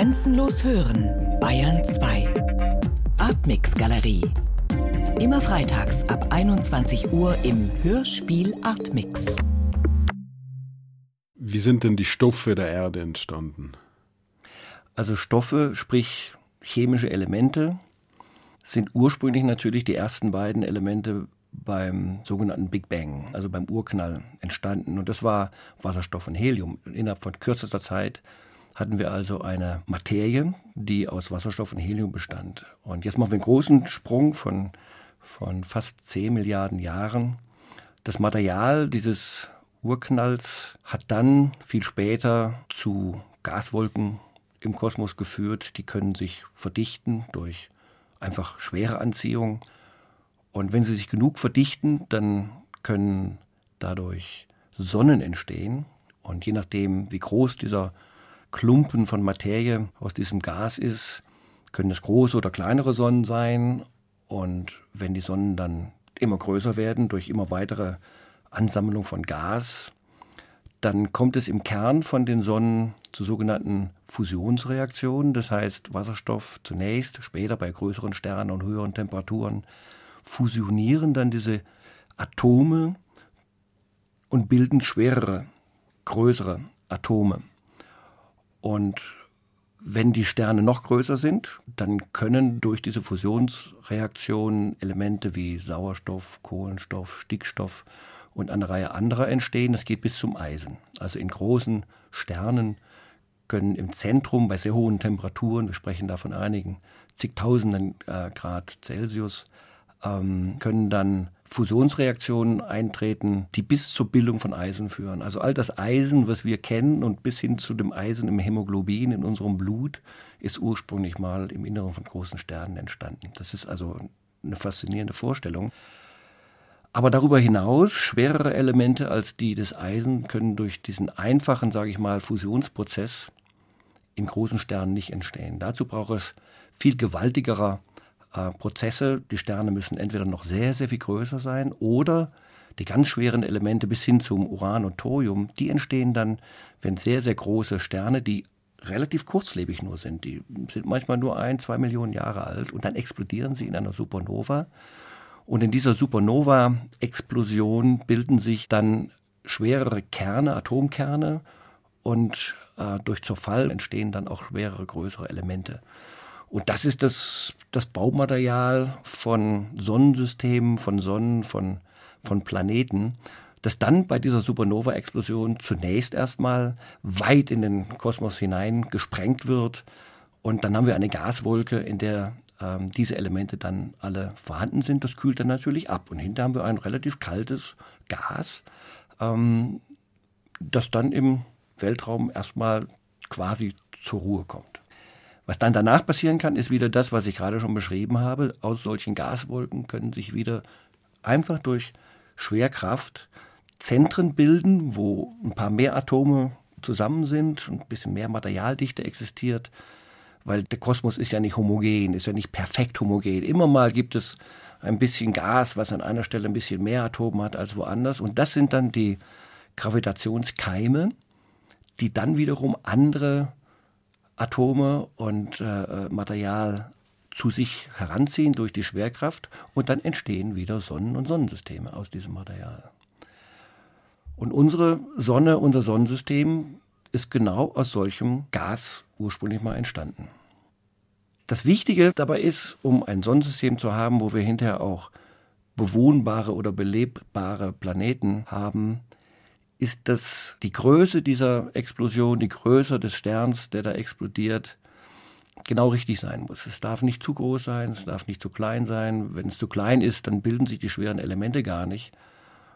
Grenzenlos hören, Bayern 2. Artmix Galerie. Immer freitags ab 21 Uhr im Hörspiel Artmix. Wie sind denn die Stoffe der Erde entstanden? Also Stoffe, sprich chemische Elemente, sind ursprünglich natürlich die ersten beiden Elemente beim sogenannten Big Bang, also beim Urknall entstanden. Und das war Wasserstoff und Helium. Innerhalb von kürzester Zeit hatten wir also eine Materie, die aus Wasserstoff und Helium bestand. Und jetzt machen wir einen großen Sprung von, von fast 10 Milliarden Jahren. Das Material dieses Urknalls hat dann viel später zu Gaswolken im Kosmos geführt. Die können sich verdichten durch einfach schwere Anziehung. Und wenn sie sich genug verdichten, dann können dadurch Sonnen entstehen. Und je nachdem, wie groß dieser Klumpen von Materie aus diesem Gas ist, können es große oder kleinere Sonnen sein. Und wenn die Sonnen dann immer größer werden durch immer weitere Ansammlung von Gas, dann kommt es im Kern von den Sonnen zu sogenannten Fusionsreaktionen. Das heißt, Wasserstoff zunächst, später bei größeren Sternen und höheren Temperaturen fusionieren dann diese Atome und bilden schwerere, größere Atome. Und wenn die Sterne noch größer sind, dann können durch diese Fusionsreaktionen Elemente wie Sauerstoff, Kohlenstoff, Stickstoff und eine Reihe anderer entstehen. Das geht bis zum Eisen. Also in großen Sternen können im Zentrum bei sehr hohen Temperaturen, wir sprechen da von einigen zigtausenden äh, Grad Celsius, ähm, können dann Fusionsreaktionen eintreten, die bis zur Bildung von Eisen führen. Also all das Eisen, was wir kennen und bis hin zu dem Eisen im Hämoglobin in unserem Blut, ist ursprünglich mal im Inneren von großen Sternen entstanden. Das ist also eine faszinierende Vorstellung. Aber darüber hinaus, schwerere Elemente als die des Eisen können durch diesen einfachen, sage ich mal, Fusionsprozess in großen Sternen nicht entstehen. Dazu braucht es viel gewaltigerer äh, Prozesse. Die Sterne müssen entweder noch sehr, sehr viel größer sein oder die ganz schweren Elemente bis hin zum Uran und Thorium, die entstehen dann, wenn sehr, sehr große Sterne, die relativ kurzlebig nur sind, die sind manchmal nur ein, zwei Millionen Jahre alt und dann explodieren sie in einer Supernova. Und in dieser Supernova-Explosion bilden sich dann schwerere Kerne, Atomkerne und äh, durch Zerfall entstehen dann auch schwerere, größere Elemente. Und das ist das, das Baumaterial von Sonnensystemen, von Sonnen, von, von Planeten, das dann bei dieser Supernova-Explosion zunächst erstmal weit in den Kosmos hinein gesprengt wird. Und dann haben wir eine Gaswolke, in der ähm, diese Elemente dann alle vorhanden sind. Das kühlt dann natürlich ab. Und hinter haben wir ein relativ kaltes Gas, ähm, das dann im Weltraum erstmal quasi zur Ruhe kommt. Was dann danach passieren kann, ist wieder das, was ich gerade schon beschrieben habe. Aus solchen Gaswolken können sich wieder einfach durch Schwerkraft Zentren bilden, wo ein paar mehr Atome zusammen sind und ein bisschen mehr Materialdichte existiert, weil der Kosmos ist ja nicht homogen, ist ja nicht perfekt homogen. Immer mal gibt es ein bisschen Gas, was an einer Stelle ein bisschen mehr Atome hat als woanders. Und das sind dann die Gravitationskeime, die dann wiederum andere Atome und äh, Material zu sich heranziehen durch die Schwerkraft und dann entstehen wieder Sonnen und Sonnensysteme aus diesem Material. Und unsere Sonne, unser Sonnensystem ist genau aus solchem Gas ursprünglich mal entstanden. Das Wichtige dabei ist, um ein Sonnensystem zu haben, wo wir hinterher auch bewohnbare oder belebbare Planeten haben, ist, dass die Größe dieser Explosion, die Größe des Sterns, der da explodiert, genau richtig sein muss. Es darf nicht zu groß sein, es darf nicht zu klein sein. Wenn es zu klein ist, dann bilden sich die schweren Elemente gar nicht.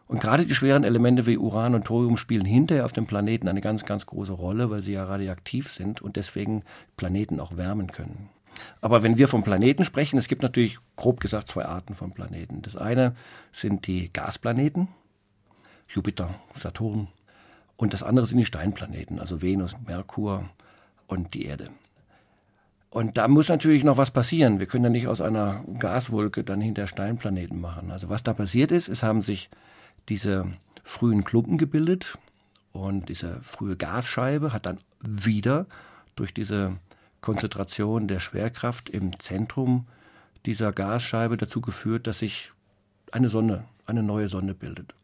Und gerade die schweren Elemente wie Uran und Thorium spielen hinterher auf dem Planeten eine ganz, ganz große Rolle, weil sie ja radioaktiv sind und deswegen Planeten auch wärmen können. Aber wenn wir vom Planeten sprechen, es gibt natürlich grob gesagt zwei Arten von Planeten. Das eine sind die Gasplaneten, Jupiter, Saturn. Und das andere sind die Steinplaneten, also Venus, Merkur und die Erde. Und da muss natürlich noch was passieren. Wir können ja nicht aus einer Gaswolke dann hinter Steinplaneten machen. Also was da passiert ist, es haben sich diese frühen Klumpen gebildet und diese frühe Gasscheibe hat dann wieder durch diese Konzentration der Schwerkraft im Zentrum dieser Gasscheibe dazu geführt, dass sich eine Sonne, eine neue Sonne bildet.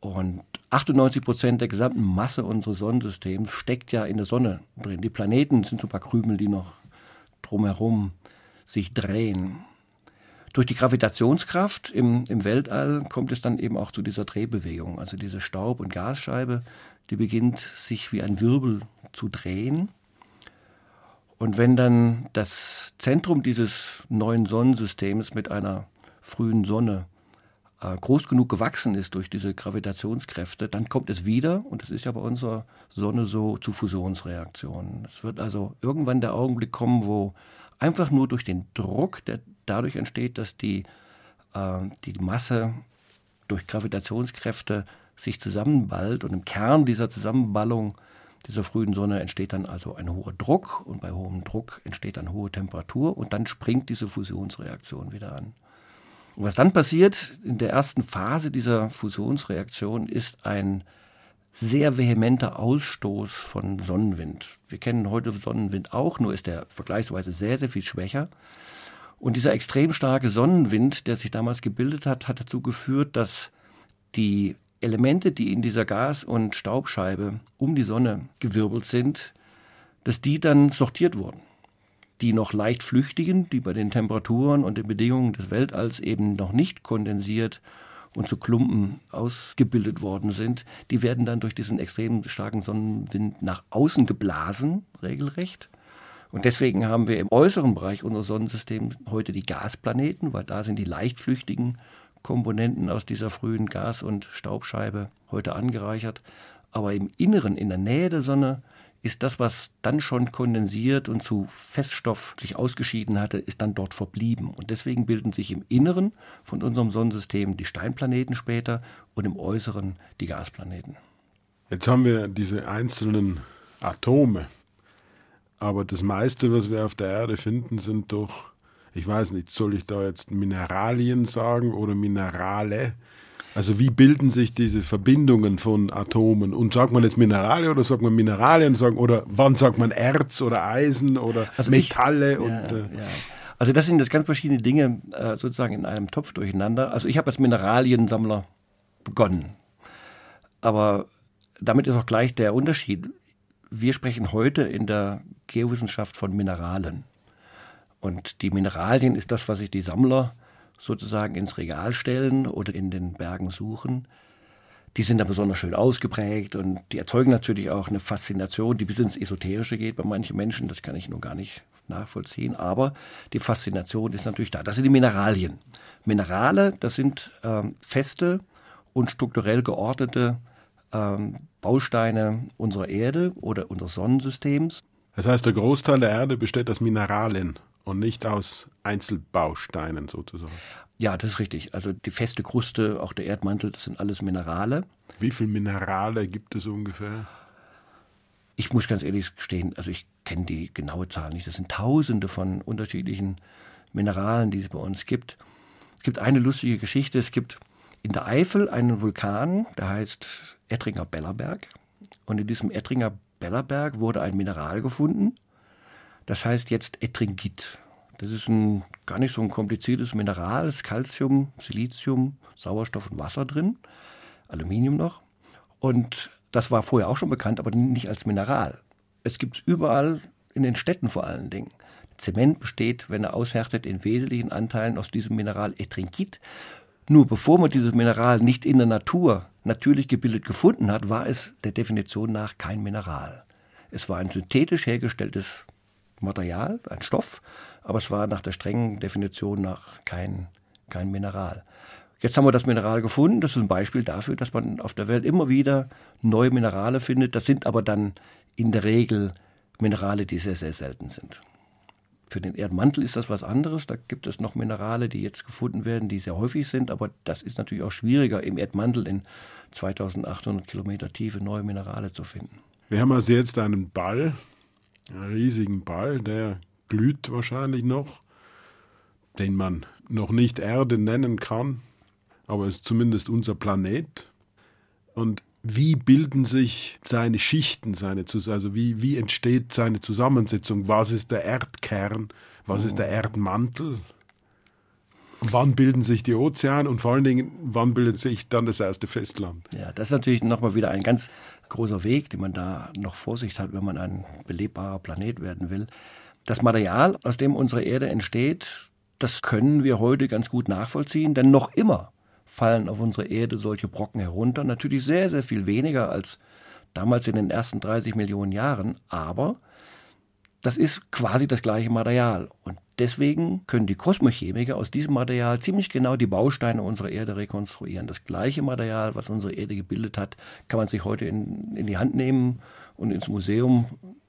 Und 98 Prozent der gesamten Masse unseres Sonnensystems steckt ja in der Sonne drin. Die Planeten sind so ein paar Krümel, die noch drumherum sich drehen. Durch die Gravitationskraft im, im Weltall kommt es dann eben auch zu dieser Drehbewegung. Also diese Staub- und Gasscheibe, die beginnt sich wie ein Wirbel zu drehen. Und wenn dann das Zentrum dieses neuen Sonnensystems mit einer frühen Sonne groß genug gewachsen ist durch diese Gravitationskräfte, dann kommt es wieder, und das ist ja bei unserer Sonne so, zu Fusionsreaktionen. Es wird also irgendwann der Augenblick kommen, wo einfach nur durch den Druck, der dadurch entsteht, dass die, äh, die Masse durch Gravitationskräfte sich zusammenballt und im Kern dieser Zusammenballung dieser frühen Sonne entsteht dann also ein hoher Druck und bei hohem Druck entsteht dann hohe Temperatur und dann springt diese Fusionsreaktion wieder an. Was dann passiert in der ersten Phase dieser Fusionsreaktion ist ein sehr vehementer Ausstoß von Sonnenwind. Wir kennen heute Sonnenwind auch, nur ist der vergleichsweise sehr, sehr viel schwächer. Und dieser extrem starke Sonnenwind, der sich damals gebildet hat, hat dazu geführt, dass die Elemente, die in dieser Gas- und Staubscheibe um die Sonne gewirbelt sind, dass die dann sortiert wurden. Die noch leicht flüchtigen, die bei den Temperaturen und den Bedingungen des Weltalls eben noch nicht kondensiert und zu Klumpen ausgebildet worden sind, die werden dann durch diesen extrem starken Sonnenwind nach außen geblasen, regelrecht. Und deswegen haben wir im äußeren Bereich unseres Sonnensystems heute die Gasplaneten, weil da sind die leichtflüchtigen Komponenten aus dieser frühen Gas- und Staubscheibe heute angereichert. Aber im Inneren, in der Nähe der Sonne, ist das, was dann schon kondensiert und zu Feststoff sich ausgeschieden hatte, ist dann dort verblieben. Und deswegen bilden sich im Inneren von unserem Sonnensystem die Steinplaneten später und im Äußeren die Gasplaneten. Jetzt haben wir diese einzelnen Atome. Aber das meiste, was wir auf der Erde finden, sind doch ich weiß nicht, soll ich da jetzt Mineralien sagen oder Minerale? Also wie bilden sich diese Verbindungen von Atomen? Und sagt man jetzt Minerale oder sagt man Mineralien sagen oder wann sagt man Erz oder Eisen oder also Metalle? Ich, und, ja, äh, ja. Also das sind jetzt ganz verschiedene Dinge äh, sozusagen in einem Topf durcheinander. Also ich habe als Mineraliensammler begonnen. Aber damit ist auch gleich der Unterschied. Wir sprechen heute in der Geowissenschaft von Mineralen. Und die Mineralien ist das, was sich die Sammler sozusagen ins Regal stellen oder in den Bergen suchen. Die sind da besonders schön ausgeprägt und die erzeugen natürlich auch eine Faszination, die bis ins Esoterische geht bei manchen Menschen. Das kann ich nur gar nicht nachvollziehen. Aber die Faszination ist natürlich da. Das sind die Mineralien. Minerale, das sind ähm, feste und strukturell geordnete ähm, Bausteine unserer Erde oder unseres Sonnensystems. Das heißt, der Großteil der Erde besteht aus Mineralien und nicht aus Einzelbausteinen sozusagen. Ja, das ist richtig. Also die feste Kruste, auch der Erdmantel, das sind alles Minerale. Wie viele Minerale gibt es ungefähr? Ich muss ganz ehrlich gestehen, also ich kenne die genaue Zahl nicht. Das sind tausende von unterschiedlichen Mineralen, die es bei uns gibt. Es gibt eine lustige Geschichte. Es gibt in der Eifel einen Vulkan, der heißt Ettringer Bellerberg. Und in diesem Ettringer Bellerberg wurde ein Mineral gefunden, das heißt jetzt Etringit. Das ist ein gar nicht so ein kompliziertes Mineral. Es ist Calcium, Silizium, Sauerstoff und Wasser drin, Aluminium noch. Und das war vorher auch schon bekannt, aber nicht als Mineral. Es gibt es überall in den Städten vor allen Dingen. Zement besteht, wenn er aushärtet, in wesentlichen Anteilen aus diesem Mineral Etringit. Nur bevor man dieses Mineral nicht in der Natur natürlich gebildet gefunden hat, war es der Definition nach kein Mineral. Es war ein synthetisch hergestelltes Material, ein Stoff, aber es war nach der strengen Definition nach kein, kein Mineral. Jetzt haben wir das Mineral gefunden. Das ist ein Beispiel dafür, dass man auf der Welt immer wieder neue Minerale findet. Das sind aber dann in der Regel Minerale, die sehr, sehr selten sind. Für den Erdmantel ist das was anderes. Da gibt es noch Minerale, die jetzt gefunden werden, die sehr häufig sind. Aber das ist natürlich auch schwieriger, im Erdmantel in 2800 Kilometer Tiefe neue Minerale zu finden. Wir haben also jetzt einen Ball, einen riesigen Ball, der glüht wahrscheinlich noch, den man noch nicht Erde nennen kann, aber ist zumindest unser Planet. Und wie bilden sich seine Schichten, seine, also wie, wie entsteht seine Zusammensetzung? Was ist der Erdkern? Was ist der oh. Erdmantel? Wann bilden sich die Ozeane und vor allen Dingen, wann bildet sich dann das erste Festland? Ja, das ist natürlich nochmal wieder ein ganz großer Weg, den man da noch vor sich hat, wenn man ein belebbarer Planet werden will. Das Material, aus dem unsere Erde entsteht, das können wir heute ganz gut nachvollziehen, denn noch immer fallen auf unsere Erde solche Brocken herunter. Natürlich sehr, sehr viel weniger als damals in den ersten 30 Millionen Jahren, aber das ist quasi das gleiche Material. Und deswegen können die Kosmochemiker aus diesem Material ziemlich genau die Bausteine unserer Erde rekonstruieren. Das gleiche Material, was unsere Erde gebildet hat, kann man sich heute in, in die Hand nehmen und ins Museum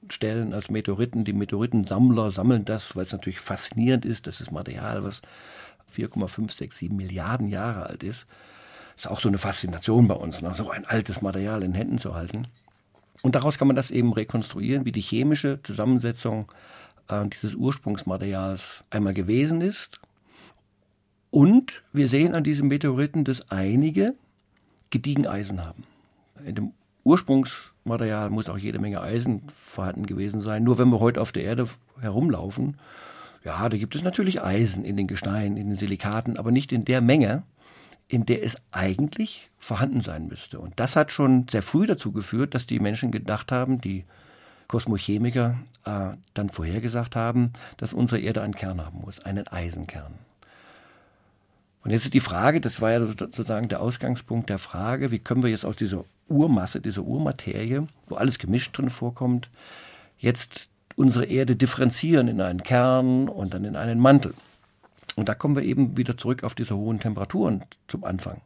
stellen als Meteoriten. Die Meteoritensammler sammeln das, weil es natürlich faszinierend ist. Das ist Material, was 4,567 Milliarden Jahre alt ist. Das ist auch so eine Faszination bei uns, ne? so ein altes Material in Händen zu halten. Und daraus kann man das eben rekonstruieren, wie die chemische Zusammensetzung äh, dieses Ursprungsmaterials einmal gewesen ist. Und wir sehen an diesen Meteoriten, dass einige gediegen Eisen haben. In dem Ursprungsmaterial muss auch jede Menge Eisen vorhanden gewesen sein. Nur wenn wir heute auf der Erde herumlaufen, ja, da gibt es natürlich Eisen in den Gesteinen, in den Silikaten, aber nicht in der Menge, in der es eigentlich vorhanden sein müsste. Und das hat schon sehr früh dazu geführt, dass die Menschen gedacht haben, die Kosmochemiker äh, dann vorhergesagt haben, dass unsere Erde einen Kern haben muss, einen Eisenkern. Und jetzt ist die Frage, das war ja sozusagen der Ausgangspunkt der Frage, wie können wir jetzt aus dieser Urmasse, dieser Urmaterie, wo alles gemischt drin vorkommt, jetzt unsere Erde differenzieren in einen Kern und dann in einen Mantel. Und da kommen wir eben wieder zurück auf diese hohen Temperaturen zum Anfang.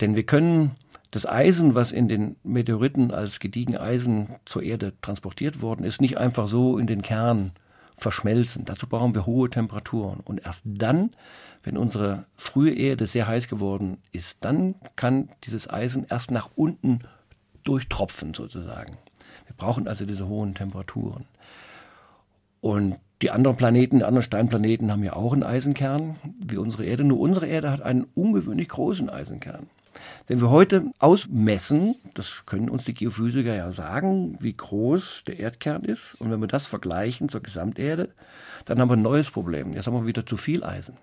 Denn wir können das Eisen, was in den Meteoriten als gediegen Eisen zur Erde transportiert worden ist, nicht einfach so in den Kern verschmelzen. Dazu brauchen wir hohe Temperaturen. Und erst dann, wenn unsere frühe Erde sehr heiß geworden ist, dann kann dieses Eisen erst nach unten durchtropfen sozusagen. Wir brauchen also diese hohen Temperaturen. Und die anderen Planeten, die anderen Steinplaneten haben ja auch einen Eisenkern, wie unsere Erde. Nur unsere Erde hat einen ungewöhnlich großen Eisenkern. Wenn wir heute ausmessen, das können uns die Geophysiker ja sagen, wie groß der Erdkern ist, und wenn wir das vergleichen zur Gesamterde, dann haben wir ein neues Problem. Jetzt haben wir wieder zu viel Eisen.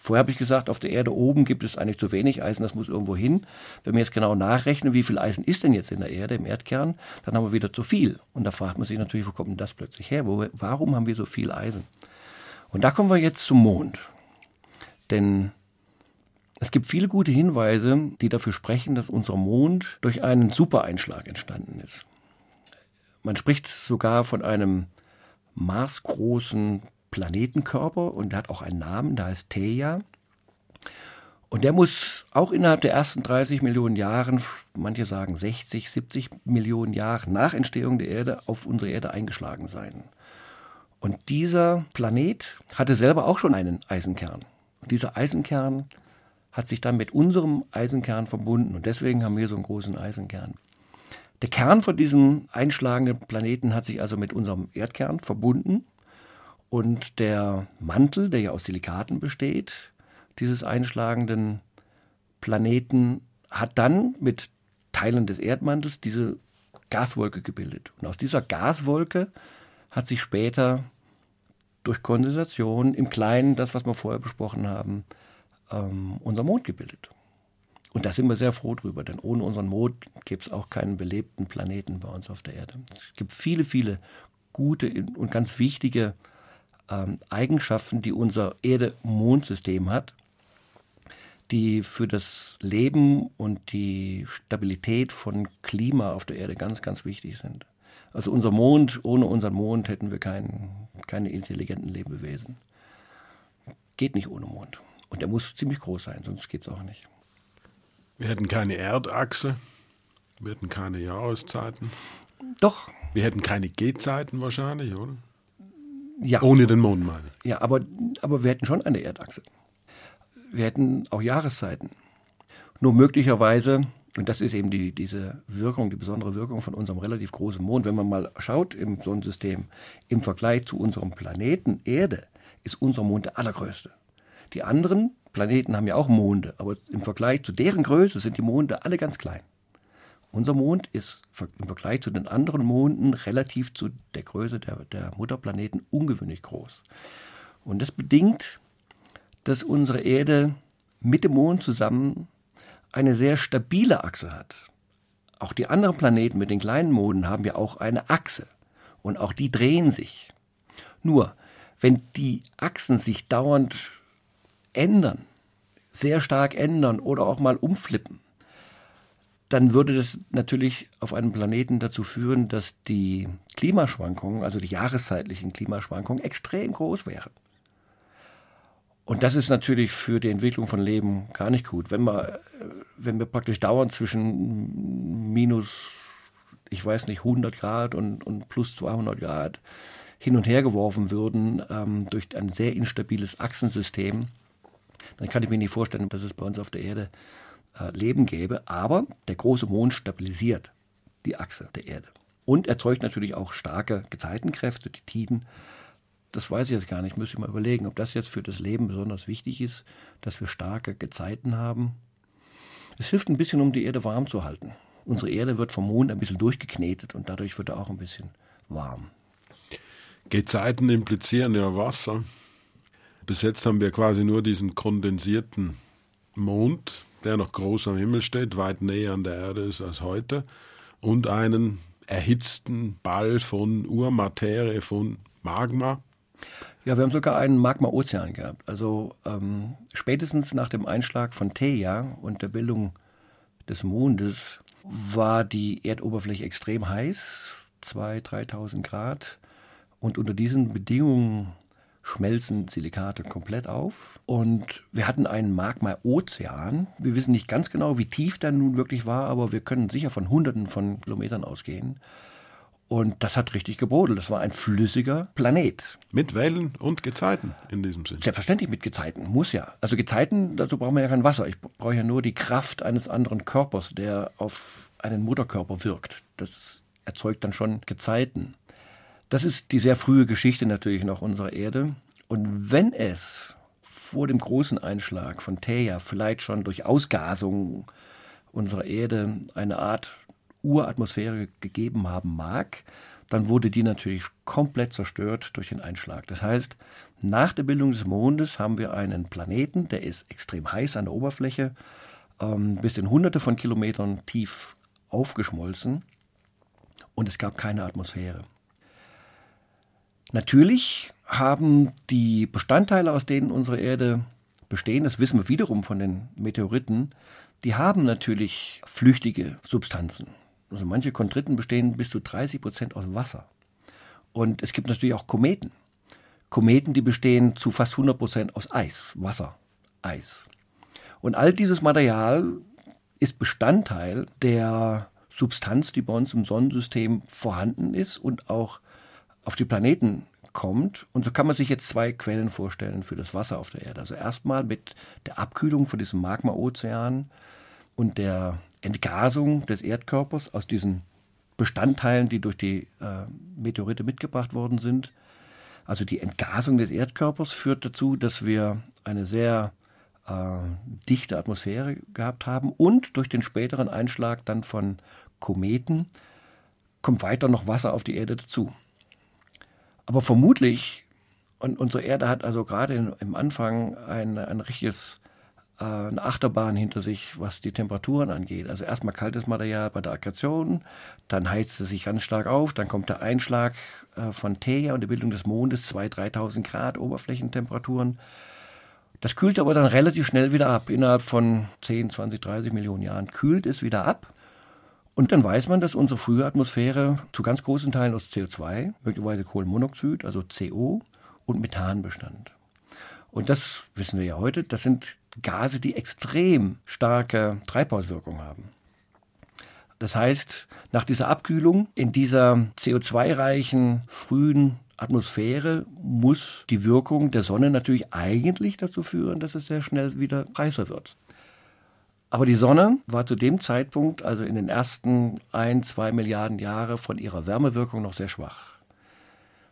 Vorher habe ich gesagt, auf der Erde oben gibt es eigentlich zu wenig Eisen, das muss irgendwo hin. Wenn wir jetzt genau nachrechnen, wie viel Eisen ist denn jetzt in der Erde, im Erdkern, dann haben wir wieder zu viel. Und da fragt man sich natürlich, wo kommt denn das plötzlich her? Wo, warum haben wir so viel Eisen? Und da kommen wir jetzt zum Mond. Denn es gibt viele gute Hinweise, die dafür sprechen, dass unser Mond durch einen Supereinschlag entstanden ist. Man spricht sogar von einem marsgroßen Planetenkörper und der hat auch einen Namen, der heißt Theia. Und der muss auch innerhalb der ersten 30 Millionen Jahren, manche sagen 60, 70 Millionen Jahre nach Entstehung der Erde auf unsere Erde eingeschlagen sein. Und dieser Planet hatte selber auch schon einen Eisenkern. Und dieser Eisenkern hat sich dann mit unserem Eisenkern verbunden. Und deswegen haben wir so einen großen Eisenkern. Der Kern von diesem einschlagenden Planeten hat sich also mit unserem Erdkern verbunden. Und der Mantel, der ja aus Silikaten besteht, dieses einschlagenden Planeten, hat dann mit Teilen des Erdmantels diese Gaswolke gebildet. Und aus dieser Gaswolke hat sich später durch Kondensation im Kleinen, das, was wir vorher besprochen haben, ähm, unser Mond gebildet. Und da sind wir sehr froh drüber, denn ohne unseren Mond gäbe es auch keinen belebten Planeten bei uns auf der Erde. Es gibt viele, viele gute und ganz wichtige ähm, Eigenschaften, die unser Erde-Mond-System hat, die für das Leben und die Stabilität von Klima auf der Erde ganz, ganz wichtig sind. Also unser Mond, ohne unseren Mond hätten wir kein, keine intelligenten Lebewesen. Geht nicht ohne Mond. Und der muss ziemlich groß sein, sonst geht es auch nicht. Wir hätten keine Erdachse, wir hätten keine Jahreszeiten. Doch. Wir hätten keine Gehzeiten wahrscheinlich, oder? Ja. Ohne den Mond, meine ich. Ja, aber, aber wir hätten schon eine Erdachse. Wir hätten auch Jahreszeiten. Nur möglicherweise, und das ist eben die, diese Wirkung, die besondere Wirkung von unserem relativ großen Mond, wenn man mal schaut im Sonnensystem, im Vergleich zu unserem Planeten Erde, ist unser Mond der allergrößte. Die anderen Planeten haben ja auch Monde, aber im Vergleich zu deren Größe sind die Monde alle ganz klein. Unser Mond ist im Vergleich zu den anderen Monden relativ zu der Größe der, der Mutterplaneten ungewöhnlich groß. Und das bedingt, dass unsere Erde mit dem Mond zusammen eine sehr stabile Achse hat. Auch die anderen Planeten mit den kleinen Monden haben ja auch eine Achse. Und auch die drehen sich. Nur, wenn die Achsen sich dauernd ändern, sehr stark ändern oder auch mal umflippen, dann würde das natürlich auf einem Planeten dazu führen, dass die Klimaschwankungen, also die jahreszeitlichen Klimaschwankungen, extrem groß wären. Und das ist natürlich für die Entwicklung von Leben gar nicht gut. Wenn wir, wenn wir praktisch dauernd zwischen minus, ich weiß nicht, 100 Grad und, und plus 200 Grad hin und her geworfen würden ähm, durch ein sehr instabiles Achsensystem, dann kann ich mir nicht vorstellen, dass es bei uns auf der Erde äh, Leben gäbe. Aber der große Mond stabilisiert die Achse der Erde und erzeugt natürlich auch starke Gezeitenkräfte, die Tiden das weiß ich jetzt gar nicht. Müsste ich mal überlegen, ob das jetzt für das Leben besonders wichtig ist, dass wir starke Gezeiten haben. Es hilft ein bisschen, um die Erde warm zu halten. Unsere Erde wird vom Mond ein bisschen durchgeknetet und dadurch wird er auch ein bisschen warm. Gezeiten implizieren ja Wasser. Bis jetzt haben wir quasi nur diesen kondensierten Mond, der noch groß am Himmel steht, weit näher an der Erde ist als heute, und einen erhitzten Ball von Urmaterie, von Magma, ja, wir haben sogar einen Magma-Ozean gehabt. Also ähm, spätestens nach dem Einschlag von Theia und der Bildung des Mondes war die Erdoberfläche extrem heiß, 2.000, 3.000 Grad. Und unter diesen Bedingungen schmelzen Silikate komplett auf. Und wir hatten einen Magma-Ozean. Wir wissen nicht ganz genau, wie tief der nun wirklich war, aber wir können sicher von Hunderten von Kilometern ausgehen. Und das hat richtig gebrodelt. Das war ein flüssiger Planet. Mit Wellen und Gezeiten in diesem Sinne. Selbstverständlich mit Gezeiten, muss ja. Also Gezeiten, dazu braucht man ja kein Wasser. Ich brauche ja nur die Kraft eines anderen Körpers, der auf einen Mutterkörper wirkt. Das erzeugt dann schon Gezeiten. Das ist die sehr frühe Geschichte natürlich noch unserer Erde. Und wenn es vor dem großen Einschlag von Theia vielleicht schon durch Ausgasung unserer Erde eine Art Uratmosphäre gegeben haben mag, dann wurde die natürlich komplett zerstört durch den Einschlag. Das heißt, nach der Bildung des Mondes haben wir einen Planeten, der ist extrem heiß an der Oberfläche, ähm, bis in hunderte von Kilometern tief aufgeschmolzen und es gab keine Atmosphäre. Natürlich haben die Bestandteile, aus denen unsere Erde bestehen, das wissen wir wiederum von den Meteoriten, die haben natürlich flüchtige Substanzen. Also manche Chondriten bestehen bis zu 30 Prozent aus Wasser. Und es gibt natürlich auch Kometen. Kometen, die bestehen zu fast 100 Prozent aus Eis, Wasser, Eis. Und all dieses Material ist Bestandteil der Substanz, die bei uns im Sonnensystem vorhanden ist und auch auf die Planeten kommt. Und so kann man sich jetzt zwei Quellen vorstellen für das Wasser auf der Erde. Also erstmal mit der Abkühlung von diesem Magma-Ozean und der Entgasung des Erdkörpers aus diesen Bestandteilen, die durch die äh, Meteorite mitgebracht worden sind. Also die Entgasung des Erdkörpers führt dazu, dass wir eine sehr äh, dichte Atmosphäre gehabt haben und durch den späteren Einschlag dann von Kometen kommt weiter noch Wasser auf die Erde dazu. Aber vermutlich, und unsere Erde hat also gerade im Anfang ein, ein richtiges äh, eine Achterbahn hinter sich, was die Temperaturen angeht. Also erstmal kaltes Material bei der Akkretion, dann heizt es sich ganz stark auf, dann kommt der Einschlag äh, von Theia und die Bildung des Mondes, 2.000, 3.000 Grad Oberflächentemperaturen. Das kühlt aber dann relativ schnell wieder ab. Innerhalb von 10, 20, 30 Millionen Jahren kühlt es wieder ab. Und dann weiß man, dass unsere frühe Atmosphäre zu ganz großen Teilen aus CO2, möglicherweise Kohlenmonoxid, also CO und Methan bestand. Und das wissen wir ja heute, das sind Gase, die extrem starke Treibhauswirkung haben. Das heißt, nach dieser Abkühlung in dieser CO2-reichen frühen Atmosphäre muss die Wirkung der Sonne natürlich eigentlich dazu führen, dass es sehr schnell wieder heißer wird. Aber die Sonne war zu dem Zeitpunkt, also in den ersten ein, zwei Milliarden Jahre, von ihrer Wärmewirkung noch sehr schwach.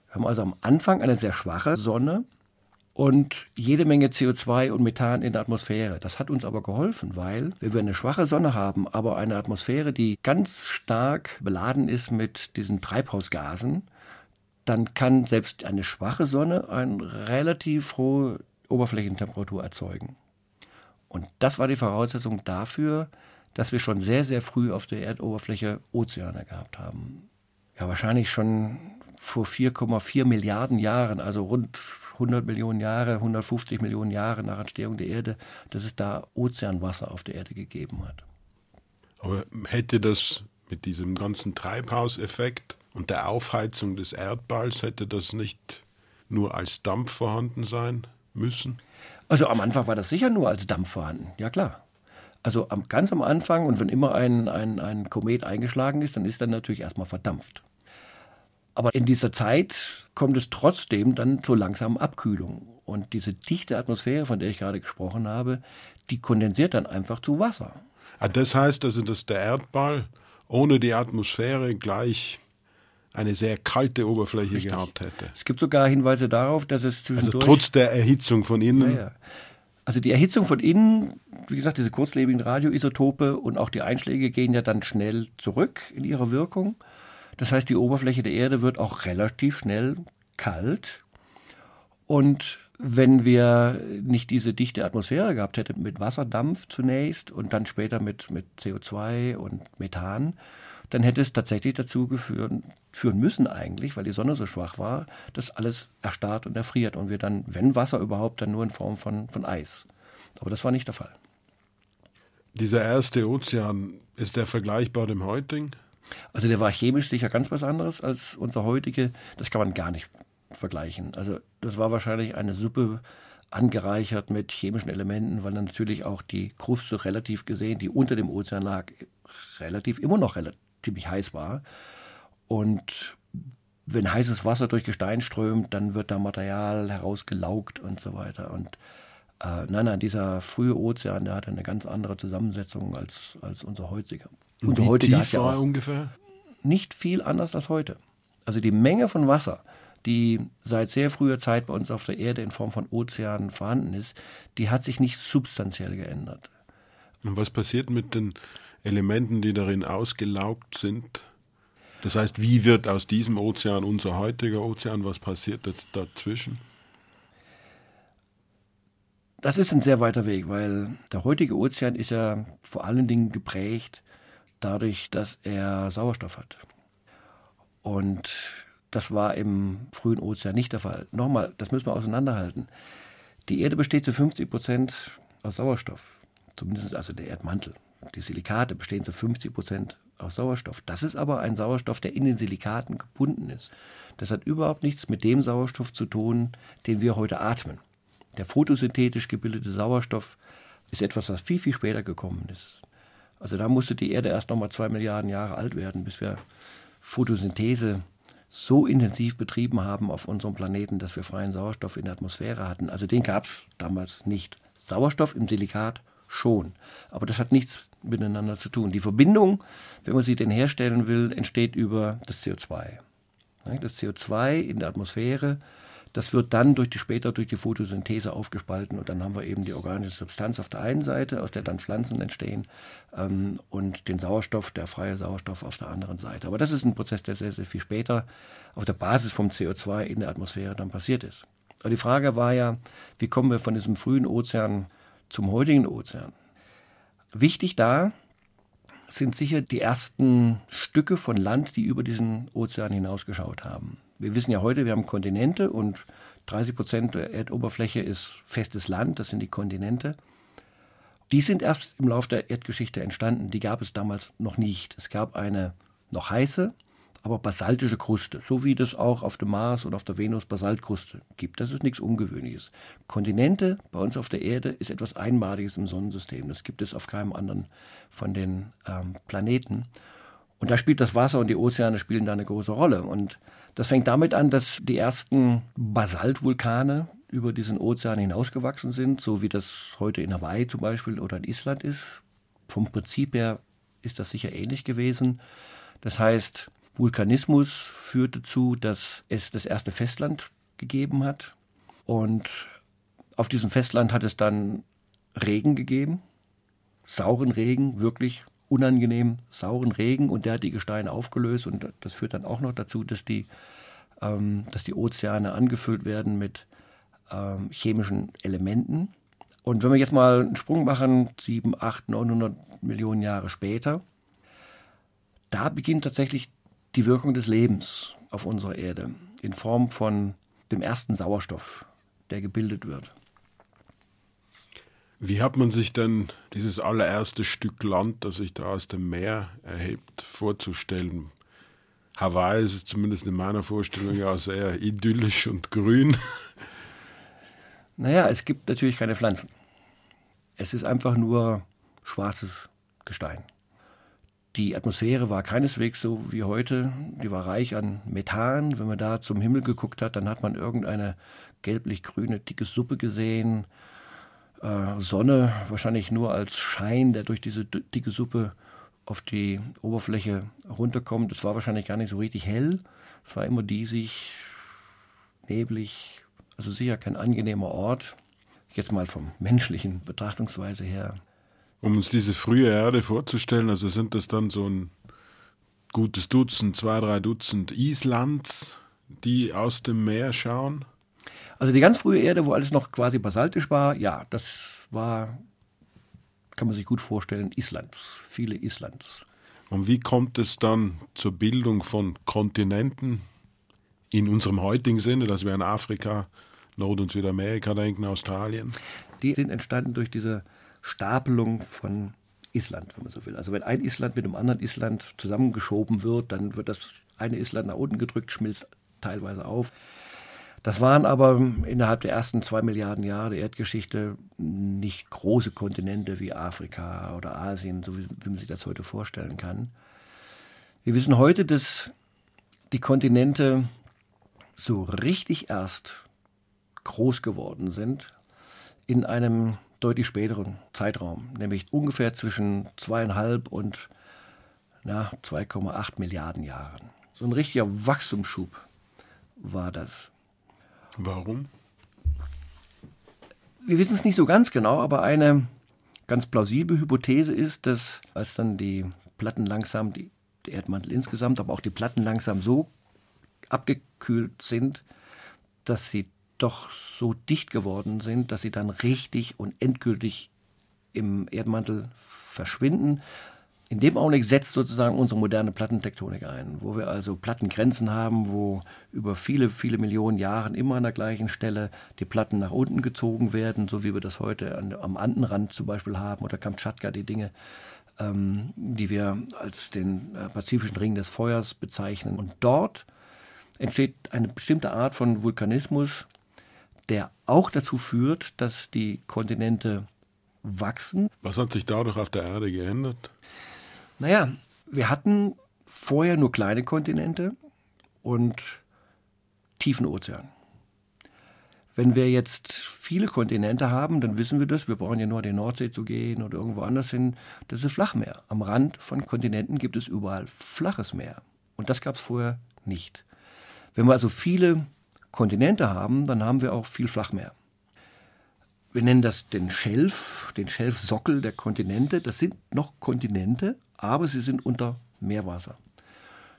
Wir haben also am Anfang eine sehr schwache Sonne, und jede Menge CO2 und Methan in der Atmosphäre. Das hat uns aber geholfen, weil wenn wir eine schwache Sonne haben, aber eine Atmosphäre, die ganz stark beladen ist mit diesen Treibhausgasen, dann kann selbst eine schwache Sonne eine relativ hohe Oberflächentemperatur erzeugen. Und das war die Voraussetzung dafür, dass wir schon sehr, sehr früh auf der Erdoberfläche Ozeane gehabt haben. Ja, wahrscheinlich schon vor 4,4 Milliarden Jahren, also rund 100 Millionen Jahre, 150 Millionen Jahre nach Entstehung der Erde, dass es da Ozeanwasser auf der Erde gegeben hat. Aber hätte das mit diesem ganzen Treibhauseffekt und der Aufheizung des Erdballs, hätte das nicht nur als Dampf vorhanden sein müssen? Also am Anfang war das sicher nur als Dampf vorhanden, ja klar. Also am, ganz am Anfang und wenn immer ein, ein, ein Komet eingeschlagen ist, dann ist er natürlich erstmal verdampft. Aber in dieser Zeit kommt es trotzdem dann zur langsamen Abkühlung. Und diese dichte Atmosphäre, von der ich gerade gesprochen habe, die kondensiert dann einfach zu Wasser. Ah, das heißt also, dass der Erdball ohne die Atmosphäre gleich eine sehr kalte Oberfläche Richtig. gehabt hätte. Es gibt sogar Hinweise darauf, dass es zwischendurch... Also trotz der Erhitzung von innen... Ja, ja. Also die Erhitzung von innen, wie gesagt, diese kurzlebigen Radioisotope und auch die Einschläge gehen ja dann schnell zurück in ihrer Wirkung. Das heißt, die Oberfläche der Erde wird auch relativ schnell kalt. Und wenn wir nicht diese dichte Atmosphäre gehabt hätten mit Wasserdampf zunächst und dann später mit, mit CO2 und Methan, dann hätte es tatsächlich dazu geführt, führen müssen eigentlich, weil die Sonne so schwach war, dass alles erstarrt und erfriert und wir dann, wenn Wasser überhaupt, dann nur in Form von, von Eis. Aber das war nicht der Fall. Dieser erste Ozean, ist der vergleichbar dem heutigen? Also der war chemisch sicher ganz was anderes als unser heutige. Das kann man gar nicht vergleichen. Also das war wahrscheinlich eine Suppe angereichert mit chemischen Elementen, weil dann natürlich auch die Kruste relativ gesehen, die unter dem Ozean lag, relativ immer noch relativ ziemlich heiß war. Und wenn heißes Wasser durch Gestein strömt, dann wird da Material herausgelaugt und so weiter. Und äh, nein, nein, dieser frühe Ozean, der hatte eine ganz andere Zusammensetzung als, als unser heutiger. Und wie heutige tief war ja ungefähr? Nicht viel anders als heute. Also die Menge von Wasser, die seit sehr früher Zeit bei uns auf der Erde in Form von Ozeanen vorhanden ist, die hat sich nicht substanziell geändert. Und was passiert mit den Elementen, die darin ausgelaugt sind? Das heißt, wie wird aus diesem Ozean unser heutiger Ozean? Was passiert jetzt dazwischen? Das ist ein sehr weiter Weg, weil der heutige Ozean ist ja vor allen Dingen geprägt dadurch, dass er Sauerstoff hat. Und das war im frühen Ozean nicht der Fall. Nochmal, das müssen wir auseinanderhalten. Die Erde besteht zu 50 Prozent aus Sauerstoff. Zumindest also der Erdmantel. Die Silikate bestehen zu 50 Prozent aus Sauerstoff. Das ist aber ein Sauerstoff, der in den Silikaten gebunden ist. Das hat überhaupt nichts mit dem Sauerstoff zu tun, den wir heute atmen. Der photosynthetisch gebildete Sauerstoff ist etwas, was viel, viel später gekommen ist. Also da musste die Erde erst nochmal zwei Milliarden Jahre alt werden, bis wir Photosynthese so intensiv betrieben haben auf unserem Planeten, dass wir freien Sauerstoff in der Atmosphäre hatten. Also den gab es damals nicht. Sauerstoff im Silikat schon. Aber das hat nichts miteinander zu tun. Die Verbindung, wenn man sie denn herstellen will, entsteht über das CO2. Das CO2 in der Atmosphäre das wird dann durch die, später durch die Photosynthese aufgespalten und dann haben wir eben die organische Substanz auf der einen Seite, aus der dann Pflanzen entstehen ähm, und den Sauerstoff, der freie Sauerstoff auf der anderen Seite. Aber das ist ein Prozess, der sehr, sehr viel später auf der Basis vom CO2 in der Atmosphäre dann passiert ist. Aber die Frage war ja, wie kommen wir von diesem frühen Ozean zum heutigen Ozean? Wichtig da sind sicher die ersten Stücke von Land, die über diesen Ozean hinausgeschaut haben. Wir wissen ja heute, wir haben Kontinente und 30 Prozent der Erdoberfläche ist festes Land, das sind die Kontinente. Die sind erst im Laufe der Erdgeschichte entstanden, die gab es damals noch nicht. Es gab eine noch heiße, aber basaltische Kruste, so wie das auch auf dem Mars und auf der Venus Basaltkruste gibt. Das ist nichts Ungewöhnliches. Kontinente bei uns auf der Erde ist etwas Einmaliges im Sonnensystem. Das gibt es auf keinem anderen von den ähm, Planeten. Und da spielt das Wasser und die Ozeane spielen da eine große Rolle. Und das fängt damit an, dass die ersten Basaltvulkane über diesen Ozean hinausgewachsen sind, so wie das heute in Hawaii zum Beispiel oder in Island ist. Vom Prinzip her ist das sicher ähnlich gewesen. Das heißt, Vulkanismus führte dazu, dass es das erste Festland gegeben hat. Und Auf diesem Festland hat es dann Regen gegeben, sauren Regen, wirklich unangenehm sauren Regen und der hat die Gesteine aufgelöst und das führt dann auch noch dazu, dass die, ähm, dass die Ozeane angefüllt werden mit ähm, chemischen Elementen. Und wenn wir jetzt mal einen Sprung machen, 7, 8, 900 Millionen Jahre später, da beginnt tatsächlich die Wirkung des Lebens auf unserer Erde in Form von dem ersten Sauerstoff, der gebildet wird. Wie hat man sich denn dieses allererste Stück Land, das sich da aus dem Meer erhebt, vorzustellen? Hawaii ist zumindest in meiner Vorstellung ja sehr idyllisch und grün. Naja, es gibt natürlich keine Pflanzen. Es ist einfach nur schwarzes Gestein. Die Atmosphäre war keineswegs so wie heute. Die war reich an Methan. Wenn man da zum Himmel geguckt hat, dann hat man irgendeine gelblich-grüne dicke Suppe gesehen. Äh, Sonne wahrscheinlich nur als Schein, der durch diese dicke Suppe auf die Oberfläche runterkommt. Es war wahrscheinlich gar nicht so richtig hell. Es war immer diesig, neblig, also sicher kein angenehmer Ort. Jetzt mal vom menschlichen Betrachtungsweise her. Um uns diese frühe Erde vorzustellen, also sind das dann so ein gutes Dutzend, zwei, drei Dutzend Islands, die aus dem Meer schauen? Also die ganz frühe Erde, wo alles noch quasi basaltisch war, ja, das war, kann man sich gut vorstellen, Islands, viele Islands. Und wie kommt es dann zur Bildung von Kontinenten in unserem heutigen Sinne, dass wir an Afrika, Nord- und Südamerika denken, Australien? Die sind entstanden durch diese Stapelung von Island, wenn man so will. Also wenn ein Island mit einem anderen Island zusammengeschoben wird, dann wird das eine Island nach unten gedrückt, schmilzt teilweise auf. Das waren aber innerhalb der ersten zwei Milliarden Jahre der Erdgeschichte nicht große Kontinente wie Afrika oder Asien, so wie, man sich das heute vorstellen kann. Wir wissen heute, dass die Kontinente so richtig erst groß geworden sind in einem deutlich späteren Zeitraum, nämlich ungefähr zwischen zweieinhalb und 2,8 Milliarden Jahren. So ein richtiger Wachstumsschub war das. Warum? Wir wissen es nicht so ganz genau, aber eine ganz plausible Hypothese ist, dass als dann die Platten langsam, die, der Erdmantel insgesamt, aber auch die Platten langsam so abgekühlt sind, dass sie doch so dicht geworden sind, dass sie dann richtig und endgültig im Erdmantel verschwinden. In dem Augenblick setzt sozusagen unsere moderne Plattentektonik ein, wo wir also Plattengrenzen haben, wo über viele, viele Millionen Jahre immer an der gleichen Stelle die Platten nach unten gezogen werden, so wie wir das heute an, am Andenrand zum Beispiel haben oder Kamtschatka, die Dinge, ähm, die wir als den äh, pazifischen Ring des Feuers bezeichnen. Und dort entsteht eine bestimmte Art von Vulkanismus, der auch dazu führt, dass die Kontinente wachsen. Was hat sich dadurch auf der Erde geändert? Naja, wir hatten vorher nur kleine Kontinente und tiefen Ozean. Wenn wir jetzt viele Kontinente haben, dann wissen wir das. Wir brauchen ja nur die Nordsee zu gehen oder irgendwo anders hin. Das ist Flachmeer. Am Rand von Kontinenten gibt es überall flaches Meer. Und das gab es vorher nicht. Wenn wir also viele Kontinente haben, dann haben wir auch viel Flachmeer. Wir nennen das den Schelf, den Schelfsockel der Kontinente. Das sind noch Kontinente, aber sie sind unter Meerwasser.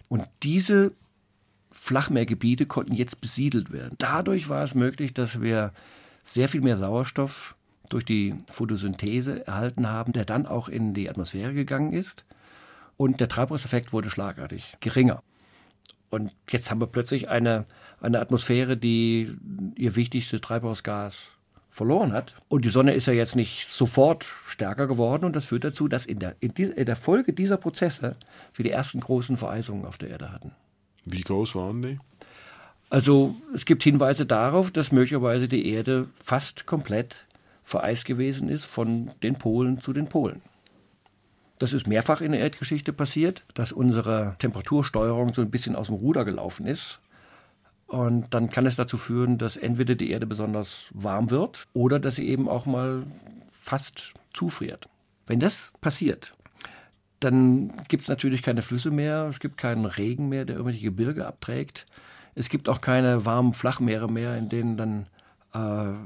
Und diese Flachmeergebiete konnten jetzt besiedelt werden. Dadurch war es möglich, dass wir sehr viel mehr Sauerstoff durch die Photosynthese erhalten haben, der dann auch in die Atmosphäre gegangen ist. Und der Treibhauseffekt wurde schlagartig geringer. Und jetzt haben wir plötzlich eine, eine Atmosphäre, die ihr wichtigstes Treibhausgas verloren hat. Und die Sonne ist ja jetzt nicht sofort stärker geworden und das führt dazu, dass in der, in, der Folge dieser Prozesse wir die ersten großen Vereisungen auf der Erde hatten. Wie groß waren die? Also es gibt Hinweise darauf, dass möglicherweise die Erde fast komplett vereist gewesen ist von den Polen zu den Polen. Das ist mehrfach in der Erdgeschichte passiert, dass unsere Temperatursteuerung so ein bisschen aus dem Ruder gelaufen ist und dann kann es dazu führen, dass entweder die Erde besonders warm wird oder dass sie eben auch mal fast zufriert. Wenn das passiert, dann gibt es natürlich keine Flüsse mehr, es gibt keinen Regen mehr, der irgendwelche Gebirge abträgt. Es gibt auch keine warmen Flachmeere mehr, in denen dann äh,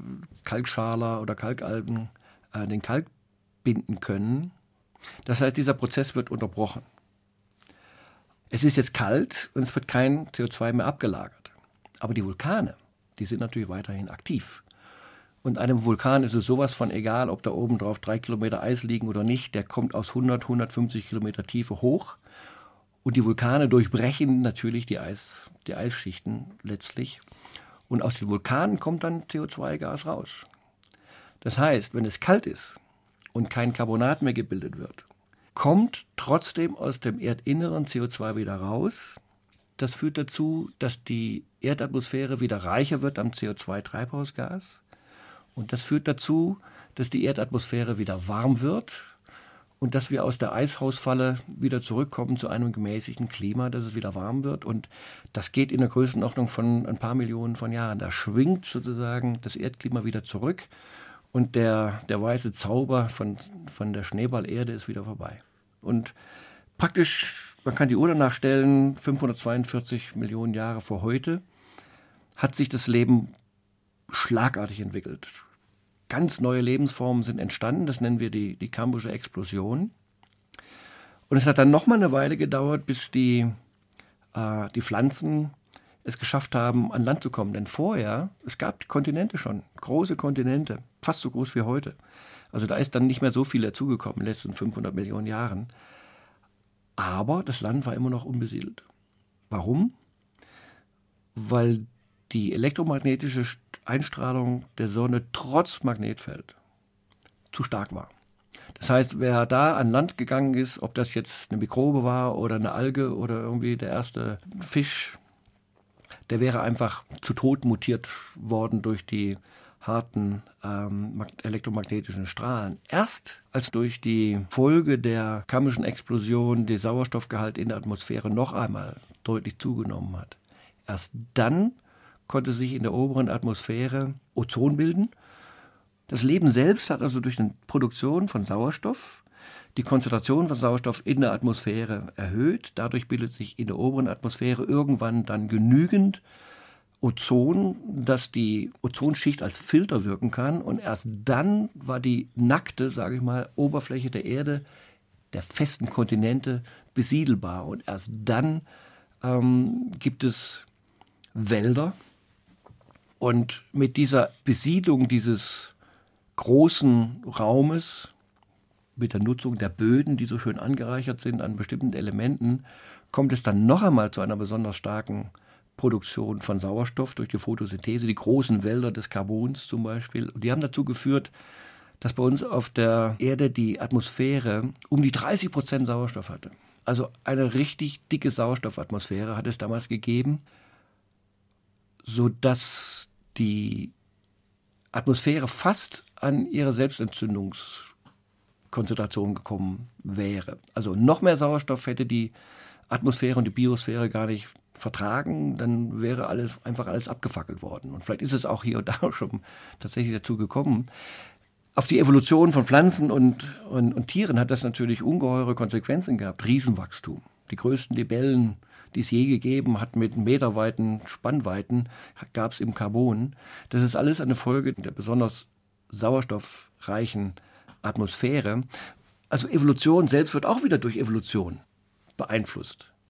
Kalkschaler oder Kalkalgen äh, den Kalk binden können. Das heißt, dieser Prozess wird unterbrochen. Es ist jetzt kalt und es wird kein CO2 mehr abgelagert. Aber die Vulkane, die sind natürlich weiterhin aktiv. Und einem Vulkan ist es sowas von egal, ob da oben drauf drei Kilometer Eis liegen oder nicht. Der kommt aus 100, 150 Kilometer Tiefe hoch. Und die Vulkane durchbrechen natürlich die, Eis, die Eisschichten letztlich. Und aus den Vulkanen kommt dann CO2-Gas raus. Das heißt, wenn es kalt ist und kein Carbonat mehr gebildet wird, kommt trotzdem aus dem Erdinneren CO2 wieder raus. Das führt dazu, dass die Erdatmosphäre wieder reicher wird am CO2-Treibhausgas. Und das führt dazu, dass die Erdatmosphäre wieder warm wird und dass wir aus der Eishausfalle wieder zurückkommen zu einem gemäßigten Klima, dass es wieder warm wird. Und das geht in der Größenordnung von ein paar Millionen von Jahren. Da schwingt sozusagen das Erdklima wieder zurück und der, der weiße Zauber von, von der Schneeballerde ist wieder vorbei. Und praktisch, man kann die Uhr danach stellen, 542 Millionen Jahre vor heute, hat sich das Leben schlagartig entwickelt. Ganz neue Lebensformen sind entstanden, das nennen wir die, die Kambrische Explosion. Und es hat dann nochmal eine Weile gedauert, bis die, äh, die Pflanzen es geschafft haben, an Land zu kommen. Denn vorher, es gab Kontinente schon, große Kontinente, fast so groß wie heute. Also da ist dann nicht mehr so viel dazugekommen in den letzten 500 Millionen Jahren. Aber das Land war immer noch unbesiedelt. Warum? Weil die elektromagnetische Einstrahlung der Sonne trotz Magnetfeld zu stark war. Das heißt, wer da an Land gegangen ist, ob das jetzt eine Mikrobe war oder eine Alge oder irgendwie der erste Fisch, der wäre einfach zu Tod mutiert worden durch die harten ähm, elektromagnetischen Strahlen. Erst als durch die Folge der kamischen Explosion der Sauerstoffgehalt in der Atmosphäre noch einmal deutlich zugenommen hat, erst dann konnte sich in der oberen Atmosphäre Ozon bilden. Das Leben selbst hat also durch die Produktion von Sauerstoff die Konzentration von Sauerstoff in der Atmosphäre erhöht. Dadurch bildet sich in der oberen Atmosphäre irgendwann dann genügend Ozon, dass die Ozonschicht als Filter wirken kann. Und erst dann war die nackte, sage ich mal, Oberfläche der Erde, der festen Kontinente besiedelbar. Und erst dann ähm, gibt es Wälder, und mit dieser Besiedlung dieses großen Raumes, mit der Nutzung der Böden, die so schön angereichert sind an bestimmten Elementen, kommt es dann noch einmal zu einer besonders starken Produktion von Sauerstoff durch die Photosynthese, die großen Wälder des Carbons zum Beispiel. Und die haben dazu geführt, dass bei uns auf der Erde die Atmosphäre um die 30 Prozent Sauerstoff hatte. Also eine richtig dicke Sauerstoffatmosphäre hat es damals gegeben, sodass die Atmosphäre fast an ihre Selbstentzündungskonzentration gekommen wäre. Also noch mehr Sauerstoff hätte die Atmosphäre und die Biosphäre gar nicht vertragen, dann wäre alles einfach alles abgefackelt worden. Und vielleicht ist es auch hier und da schon tatsächlich dazu gekommen. Auf die Evolution von Pflanzen und, und, und Tieren hat das natürlich ungeheure Konsequenzen gehabt. Riesenwachstum. Die größten Libellen die es je gegeben hat, mit meterweiten Spannweiten, gab es im Carbon. Das ist alles eine Folge der besonders sauerstoffreichen Atmosphäre. Also Evolution selbst wird auch wieder durch Evolution beeinflusst.